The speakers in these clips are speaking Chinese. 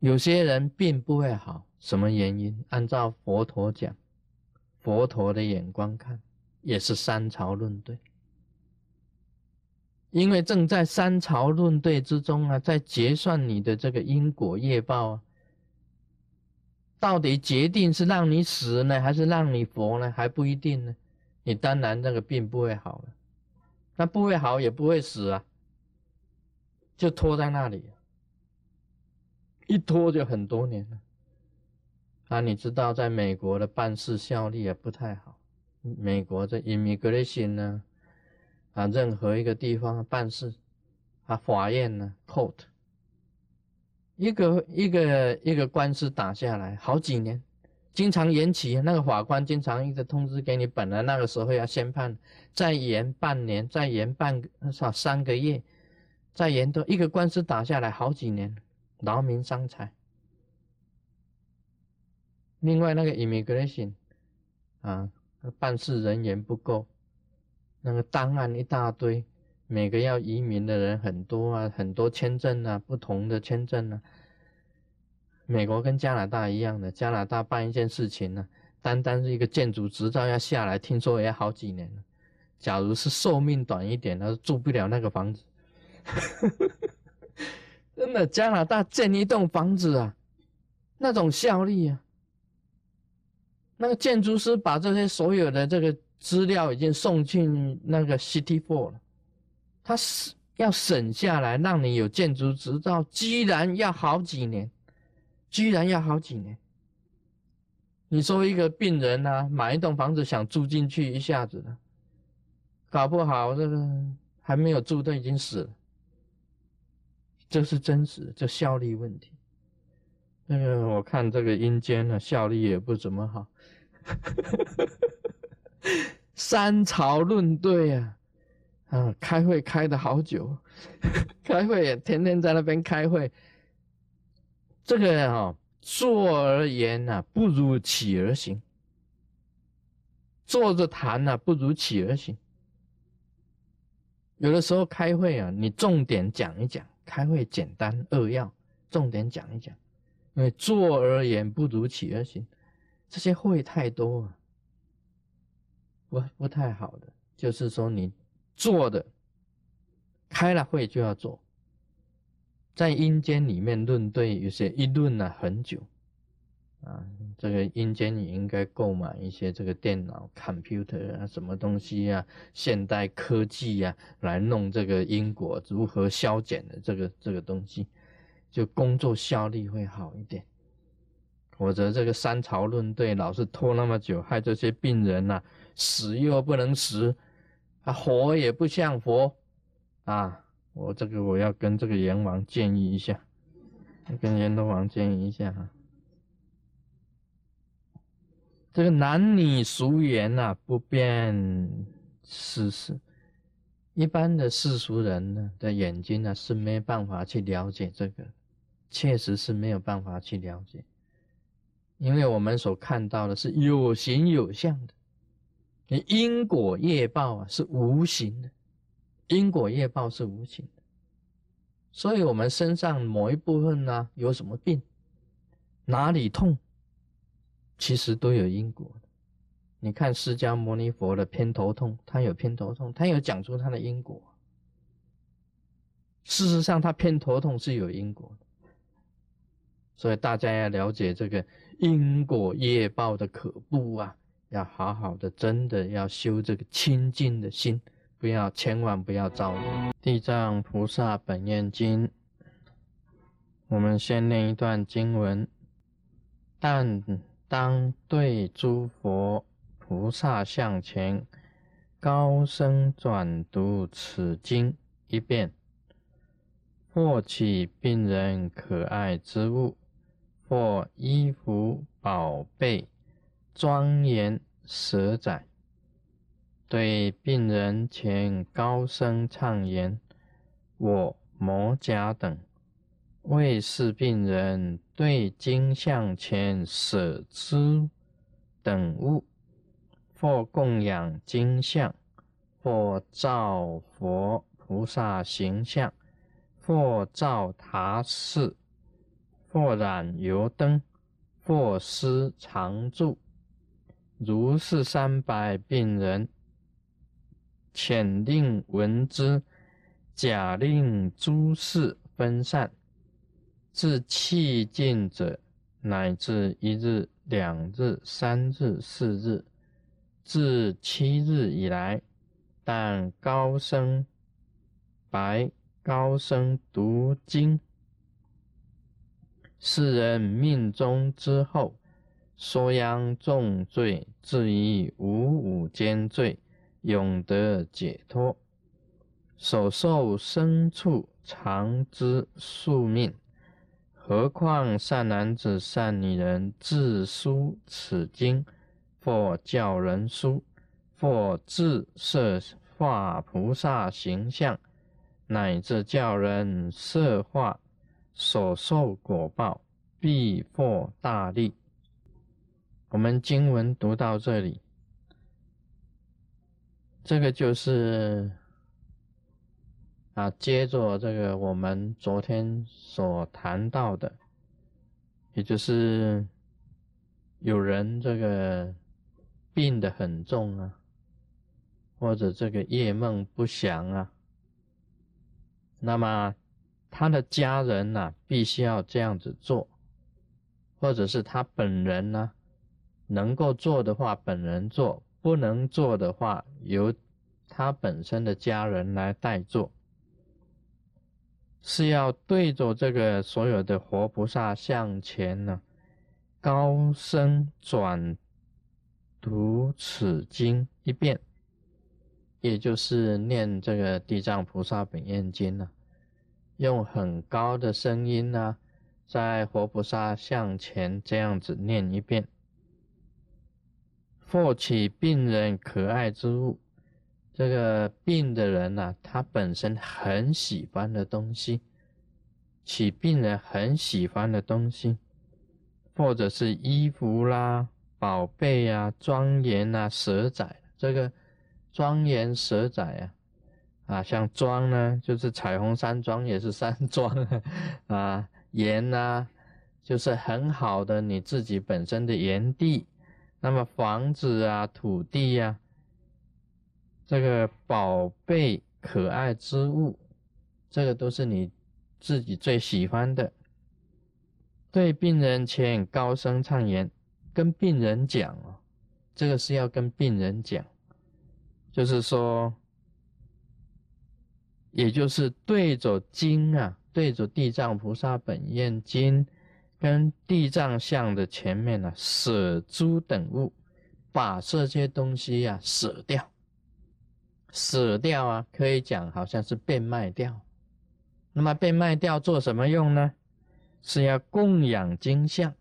有些人病不会好，什么原因？按照佛陀讲，佛陀的眼光看，也是三朝论对。因为正在三朝论对之中啊，在结算你的这个因果业报啊，到底决定是让你死呢，还是让你活呢？还不一定呢。你当然这个病不会好了，那不会好也不会死啊，就拖在那里，一拖就很多年了。啊，你知道在美国的办事效率也不太好，美国的 immigration 呢？啊，任何一个地方办事，啊，法院呢，court，一个一个一个官司打下来好几年，经常延期。那个法官经常一直通知给你，本来那个时候要宣判，再延半年，再延半个少三个月，再延多一个官司打下来好几年，劳民伤财。另外那个 immigration，啊，办事人员不够。那个档案一大堆，每个要移民的人很多啊，很多签证啊，不同的签证啊。美国跟加拿大一样的，加拿大办一件事情呢，单单是一个建筑执照要下来，听说也要好几年了。假如是寿命短一点，那住不了那个房子。呵呵呵真的，加拿大建一栋房子啊，那种效率啊，那个建筑师把这些所有的这个。资料已经送进那个 City Four 了，他是要省下来，让你有建筑执照，居然要好几年，居然要好几年。你说一个病人呢，买一栋房子想住进去，一下子的，搞不好这个还没有住都已经死了，这是真实，这效率问题。那个我看这个阴间呢，效率也不怎么好。三朝论对啊，啊，开会开的好久，开会也天天在那边开会。这个哈，坐而言呐，不如起而行；坐着谈呐，不如起而行。有的时候开会啊，你重点讲一讲，开会简单扼要，重点讲一讲。因为坐而言不如起而行，这些会太多啊。不不太好的，就是说你做的开了会就要做，在阴间里面论对，有些一论了很久啊。这个阴间你应该购买一些这个电脑 computer 啊，什么东西啊，现代科技啊，来弄这个因果如何消减的这个这个东西，就工作效率会好一点。否则这个三朝论对老是拖那么久，害这些病人呐。死又不能死，啊，活也不像活，啊，我这个我要跟这个阎王建议一下，跟阎罗王建议一下哈，这个男女俗缘呐，不变世事，一般的世俗人呢的眼睛呢是没办法去了解这个，确实是没有办法去了解，因为我们所看到的是有形有相的。因果业报啊是无形的，因果业报是无形的，所以我们身上某一部分呢有什么病，哪里痛，其实都有因果的。你看释迦牟尼佛的偏头痛，他有偏头痛，他有讲出他的因果。事实上，他偏头痛是有因果的，所以大家要了解这个因果业报的可怖啊。要好好的，真的要修这个清净的心，不要千万不要造业。地藏菩萨本愿经，我们先念一段经文：但当对诸佛菩萨向前，高声转读此经一遍，或取病人可爱之物，或衣服宝贝。庄严舍载，对病人前高声唱言：“我摩甲等为是病人对金像前舍之等物，或供养金像，或造佛菩萨形象，或造塔寺，或染油灯，或施常住。如是三百病人，遣令闻之，假令诸事分散，至气尽者，乃至一日、两日、三日、四日，至七日以来，但高声白、高声读经。世人命中之后，说殃重罪，至于五五间罪，永得解脱。所受牲畜常知宿命，何况善男子、善女人自书此经，或教人书，或自设画菩萨形象，乃至教人设画。所受果报必获大利。我们经文读到这里，这个就是啊，接着这个我们昨天所谈到的，也就是有人这个病得很重啊，或者这个夜梦不祥啊，那么。他的家人呢，必须要这样子做，或者是他本人呢，能够做的话，本人做；不能做的话，由他本身的家人来代做。是要对着这个所有的活菩萨向前呢，高声转读此经一遍，也就是念这个地藏菩萨本愿经呢。用很高的声音呢，在活菩萨向前这样子念一遍。或取病人可爱之物，这个病的人呢，他本身很喜欢的东西，起病人很喜欢的东西，或者是衣服啦、宝贝啊、庄严啊、蛇仔，这个庄严蛇仔啊。啊，像庄呢，就是彩虹山庄，也是山庄啊。园呢，就是很好的你自己本身的园地。那么房子啊，土地呀，这个宝贝可爱之物，这个都是你自己最喜欢的。对病人前高声唱言，跟病人讲哦，这个是要跟病人讲，就是说。也就是对着经啊，对着地藏菩萨本愿经跟地藏像的前面呢，舍诸等物，把这些东西呀舍掉，死掉啊，可以讲好像是变卖掉。那么变卖掉做什么用呢？是要供养金像，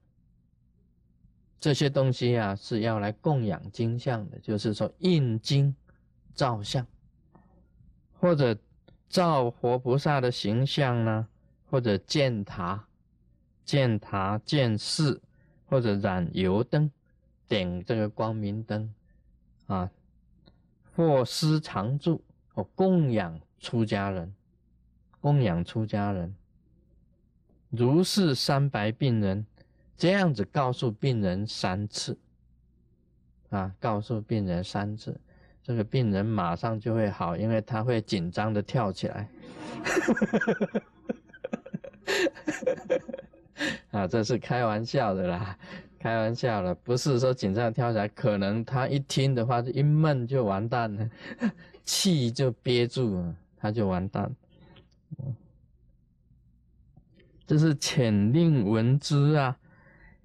这些东西啊是要来供养金像的，就是说印经、照相，或者。造活菩萨的形象呢，或者建塔、建塔、建寺，或者燃油灯，点这个光明灯，啊，或施常住，或供养出家人，供养出家人，如是三白病人，这样子告诉病人三次，啊，告诉病人三次。这个病人马上就会好，因为他会紧张的跳起来。啊，这是开玩笑的啦，开玩笑了，不是说紧张跳起来，可能他一听的话就一闷就完蛋了，气就憋住了，他就完蛋。这是潜令闻之啊，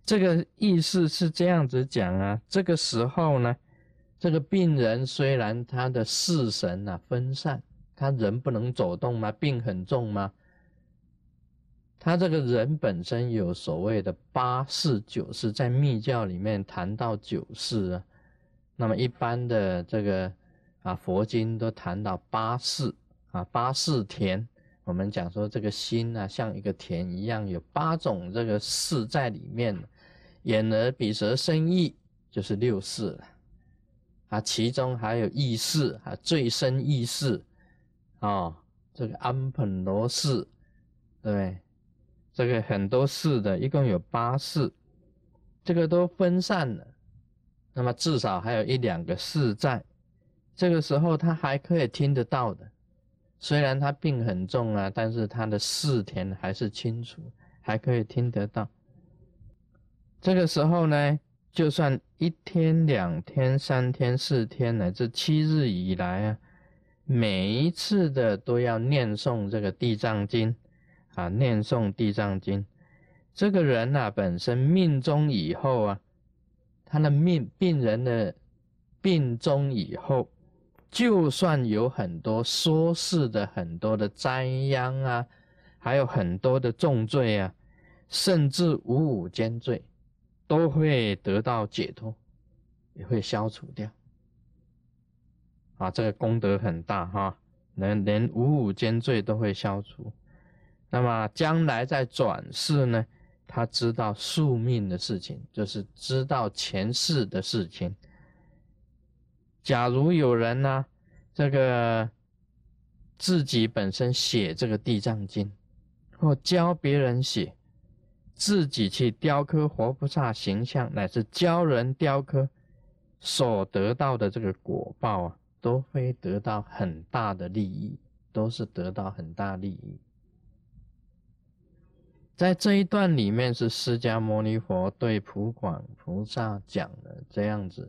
这个意思是这样子讲啊，这个时候呢。这个病人虽然他的视神啊分散，他人不能走动吗？病很重吗？他这个人本身有所谓的八世九世，在密教里面谈到九世啊。那么一般的这个啊佛经都谈到八世啊，八世田。我们讲说这个心啊像一个田一样，有八种这个世在里面。眼耳鼻舌身意就是六世了。啊，其中还有意识啊，最深意识，啊，这个安本罗氏，对？这个很多世的，一共有八世，这个都分散了，那么至少还有一两个世在，这个时候他还可以听得到的，虽然他病很重啊，但是他的视田还是清楚，还可以听得到。这个时候呢，就算一天、两天、三天、四天乃至七日以来啊，每一次的都要念诵这个地藏经。啊，念诵地藏经，这个人呐，本身命中以后啊，他的命病人的病中以后，就算有很多说事的很多的灾殃啊，还有很多的重罪啊，甚至五五间罪，都会得到解脱，也会消除掉。啊，这个功德很大哈，连连五五间罪都会消除。那么将来在转世呢，他知道宿命的事情，就是知道前世的事情。假如有人呢，这个自己本身写这个地藏经，或教别人写，自己去雕刻活菩萨形象，乃至教人雕刻，所得到的这个果报啊，都会得到很大的利益，都是得到很大利益。在这一段里面，是释迦牟尼佛对普广菩萨讲的这样子。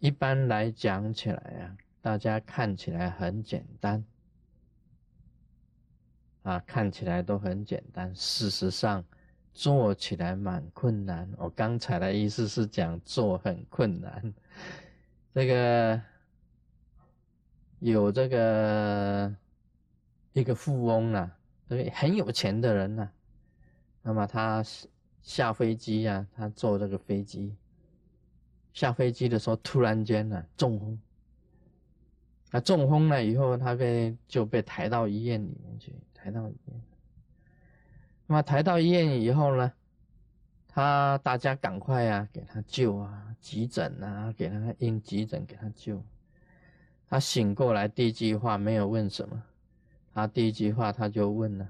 一般来讲起来啊，大家看起来很简单，啊，看起来都很简单。事实上，做起来蛮困难。我刚才的意思是讲做很困难。这个有这个一个富翁啊，对，很有钱的人呐。那么他下飞机呀，他坐这个飞机，下飞机的时候突然间呢中风，他中风了以后，他被就被抬到医院里面去，抬到医院。那么抬到医院以后呢，他大家赶快啊给他救啊，急诊啊给他应急诊给他救。他醒过来第一句话没有问什么，他第一句话他就问了。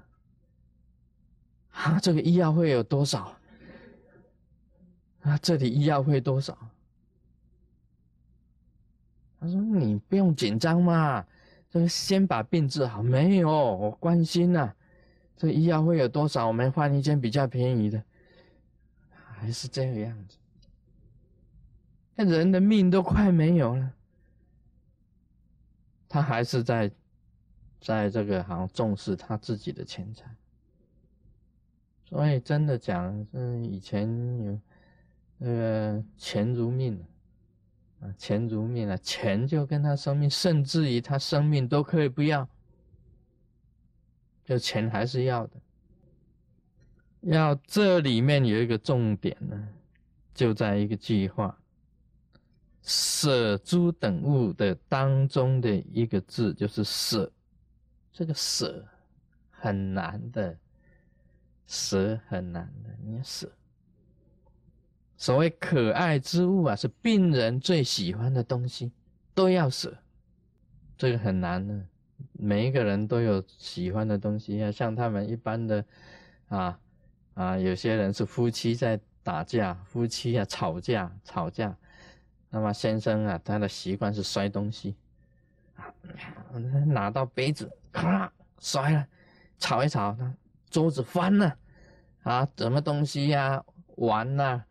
啊，这个医药费有多少？啊，这里医药费多少？他说：“你不用紧张嘛，这个先把病治好。没有，我关心呐，这医药费有多少？我们换一间比较便宜的。”还是这个样子，那人的命都快没有了，他还是在，在这个好像重视他自己的钱财。所以真的讲，是以前有那个钱如命啊，钱如命啊，钱就跟他生命，甚至于他生命都可以不要，就钱还是要的。要这里面有一个重点呢，就在一个句话，舍诸等物的当中的一个字，就是舍，这个舍很难的。舍很难的，你要舍。所谓可爱之物啊，是病人最喜欢的东西，都要舍。这个很难的，每一个人都有喜欢的东西啊。像他们一般的，啊啊，有些人是夫妻在打架，夫妻啊吵架吵架，那么先生啊，他的习惯是摔东西，啊，拿到杯子，咔摔了，吵一吵，他桌子翻了。啊，什么东西呀？玩呐，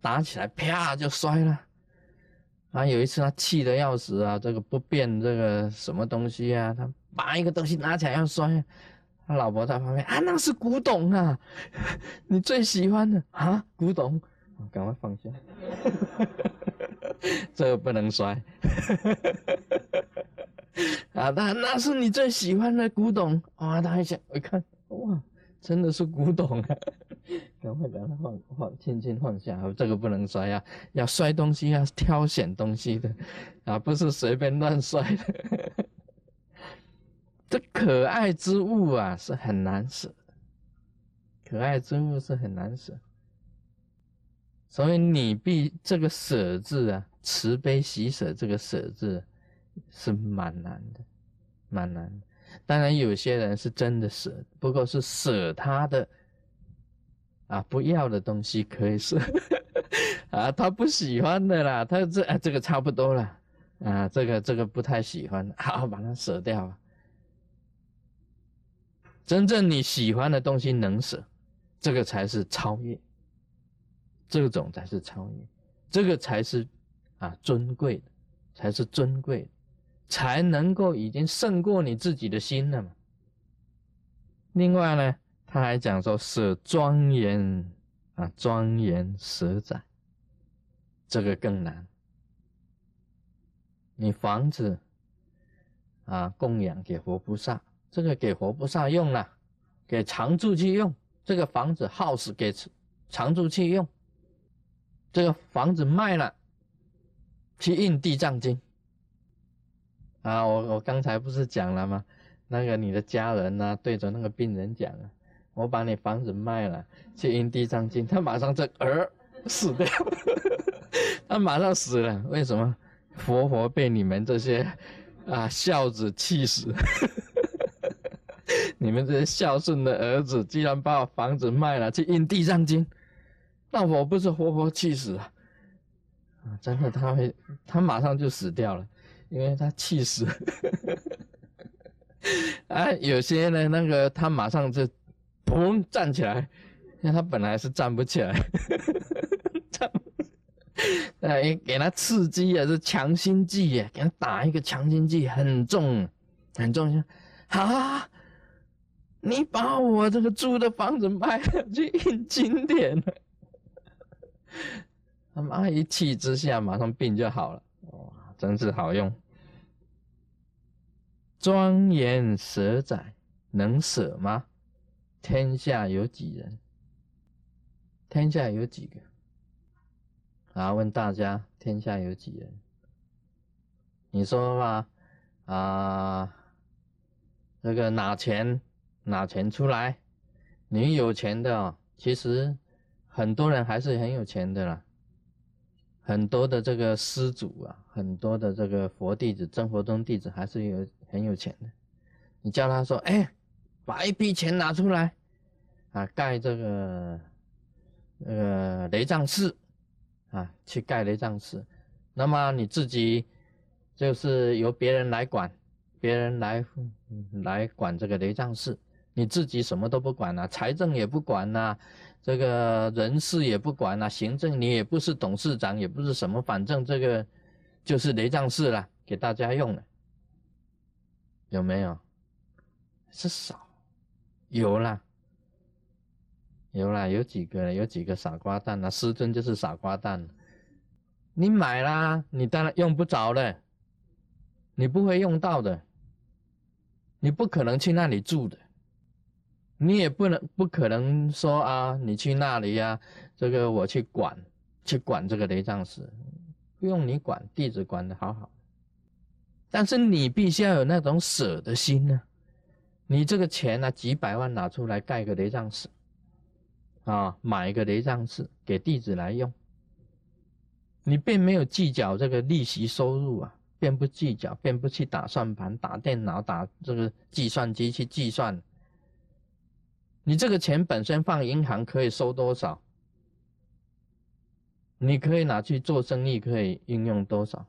打起来啪就摔了。啊，有一次他气得要死啊，这个不变这个什么东西啊，他把一个东西拿起来要摔，他老婆在旁边啊，那是古董啊，你最喜欢的啊，古董，赶快放下，这个不能摔。啊，那那是你最喜欢的古董啊，他还想，我看哇。真的是古董啊！赶快把它放放，轻轻放下。这个不能摔啊，要摔东西要挑选东西的，啊，不是随便乱摔的。这可爱之物啊，是很难舍的。可爱之物是很难舍，所以你必这个舍字啊，慈悲喜舍这个舍字是蛮难的，蛮难。当然有些人是真的舍，不过是舍他的啊不要的东西可以舍 啊，他不喜欢的啦，他这啊这个差不多了啊，这个这个不太喜欢，好把它舍掉。真正你喜欢的东西能舍，这个才是超越，这种才是超越，这个才是啊尊贵的，才是尊贵的。才能够已经胜过你自己的心了嘛。另外呢，他还讲说舍庄严啊，庄严舍窄，这个更难。你房子啊，供养给活菩萨，这个给活菩萨用了，给常住去用。这个房子 house 给常住去用，这个房子卖了，去印地藏经。啊，我我刚才不是讲了吗？那个你的家人呢，对着那个病人讲啊，我把你房子卖了，去印地藏经，他马上这儿死掉，他马上死了。为什么？活活被你们这些啊孝子气死！你们这些孝顺的儿子，居然把我房子卖了去印地藏经，那我不是活活气死啊？啊，真的，他会，他马上就死掉了。因为他气死，啊，有些呢，那个他马上就砰站起来，因为他本来是站不起来，站，哎，给他刺激啊，是强心剂啊，给他打一个强心剂，很重，很重，啊，你把我这个租的房子卖了去印经典。了，他妈一气之下，马上病就好了，哇，真是好用。庄严舍窄，能舍吗？天下有几人？天下有几个？啊，问大家，天下有几人？你说吧，啊，这个拿钱拿钱出来，你有钱的，其实很多人还是很有钱的啦。很多的这个施主啊，很多的这个佛弟子、真佛宗弟子还是有。很有钱的，你叫他说：“哎，把一笔钱拿出来，啊，盖这个呃雷藏寺，啊，去盖雷藏寺。那么你自己就是由别人来管，别人来来管这个雷藏寺，你自己什么都不管了，财政也不管呐，这个人事也不管了，行政你也不是董事长，也不是什么，反正这个就是雷藏寺了，给大家用了。”有没有？是少，有啦，有啦，有几个，有几个傻瓜蛋啊！师尊就是傻瓜蛋，你买啦，你当然用不着了，你不会用到的，你不可能去那里住的，你也不能不可能说啊，你去那里呀，这个我去管，去管这个雷藏寺，不用你管，弟子管的好好。但是你必须要有那种舍的心呢，你这个钱呢，几百万拿出来盖个雷藏寺，啊，买一个雷藏寺给弟子来用，你并没有计较这个利息收入啊，便不计较，便不去打算盘、打电脑、打这个计算机去计算，你这个钱本身放银行可以收多少，你可以拿去做生意，可以应用多少。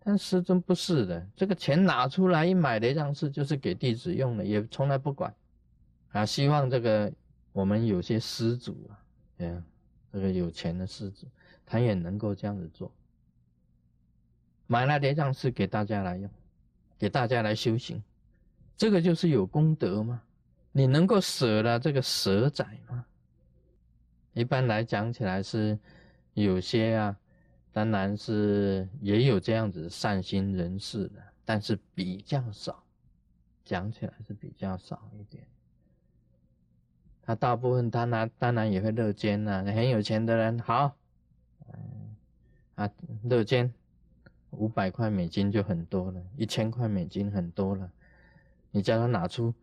但师尊不是的，这个钱拿出来一买雷藏寺就是给弟子用的，也从来不管，啊，希望这个我们有些施主啊，嗯，这个有钱的施主，他也能够这样子做，买来雷藏寺给大家来用，给大家来修行，这个就是有功德吗？你能够舍了这个舍仔吗？一般来讲起来是有些啊。当然是也有这样子善心人士的，但是比较少，讲起来是比较少一点。他大部分当然当然也会乐捐呐，很有钱的人好，啊乐捐五百块美金就很多了，一千块美金很多了，你叫他拿出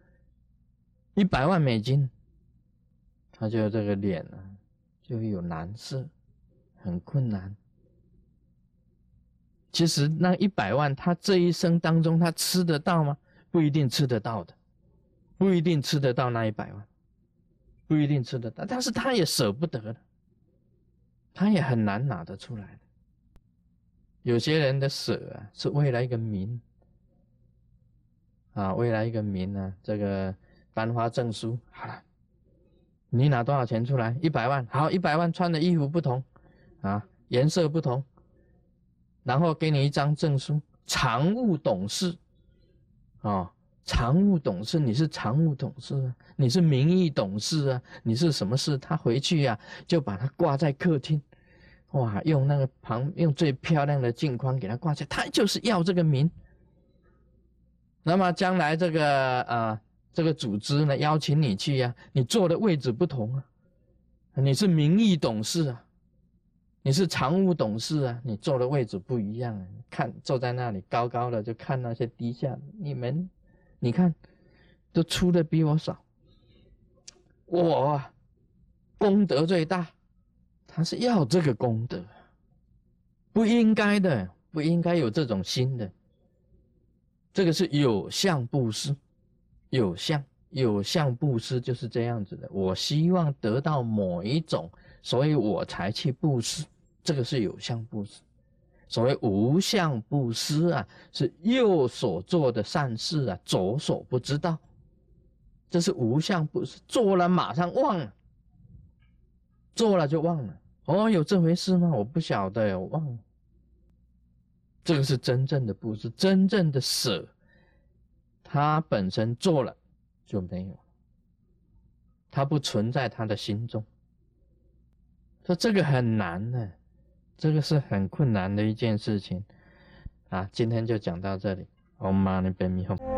一百万美金，他就这个脸啊就有难色，很困难。其实那一百万，他这一生当中他吃得到吗？不一定吃得到的，不一定吃得到那一百万，不一定吃得到，但是他也舍不得的，他也很难拿得出来的。有些人的舍啊，是为了一个名啊，为了一个名呢，这个颁发证书。好了，你拿多少钱出来？一百万，好，一百万穿的衣服不同。啊，颜色不同，然后给你一张证书，常务董事。啊，常务董事，你是常务董事啊，你是名义董事啊，你是什么事？他回去呀，就把它挂在客厅，哇，用那个旁用最漂亮的镜框给他挂起来，他就是要这个名。那么将来这个啊，这个组织呢邀请你去呀，你坐的位置不同啊，你是名义董事啊。你是常务董事啊，你坐的位置不一样啊。看坐在那里高高的，就看那些低下。你们，你看，都出的比我少。我啊功德最大，他是要这个功德，不应该的，不应该有这种心的。这个是有相布施，有相有相布施就是这样子的。我希望得到某一种，所以我才去布施。这个是有相布施，所谓无相布施啊，是右所做的善事啊，左手不知道，这是无相布施，做了马上忘了，做了就忘了。哦，有这回事吗？我不晓得，我忘了。这个是真正的布施，真正的舍，他本身做了就没有，他不存在他的心中。说这个很难呢。这个是很困难的一件事情，啊，今天就讲到这里，Om Mani Padme Hum。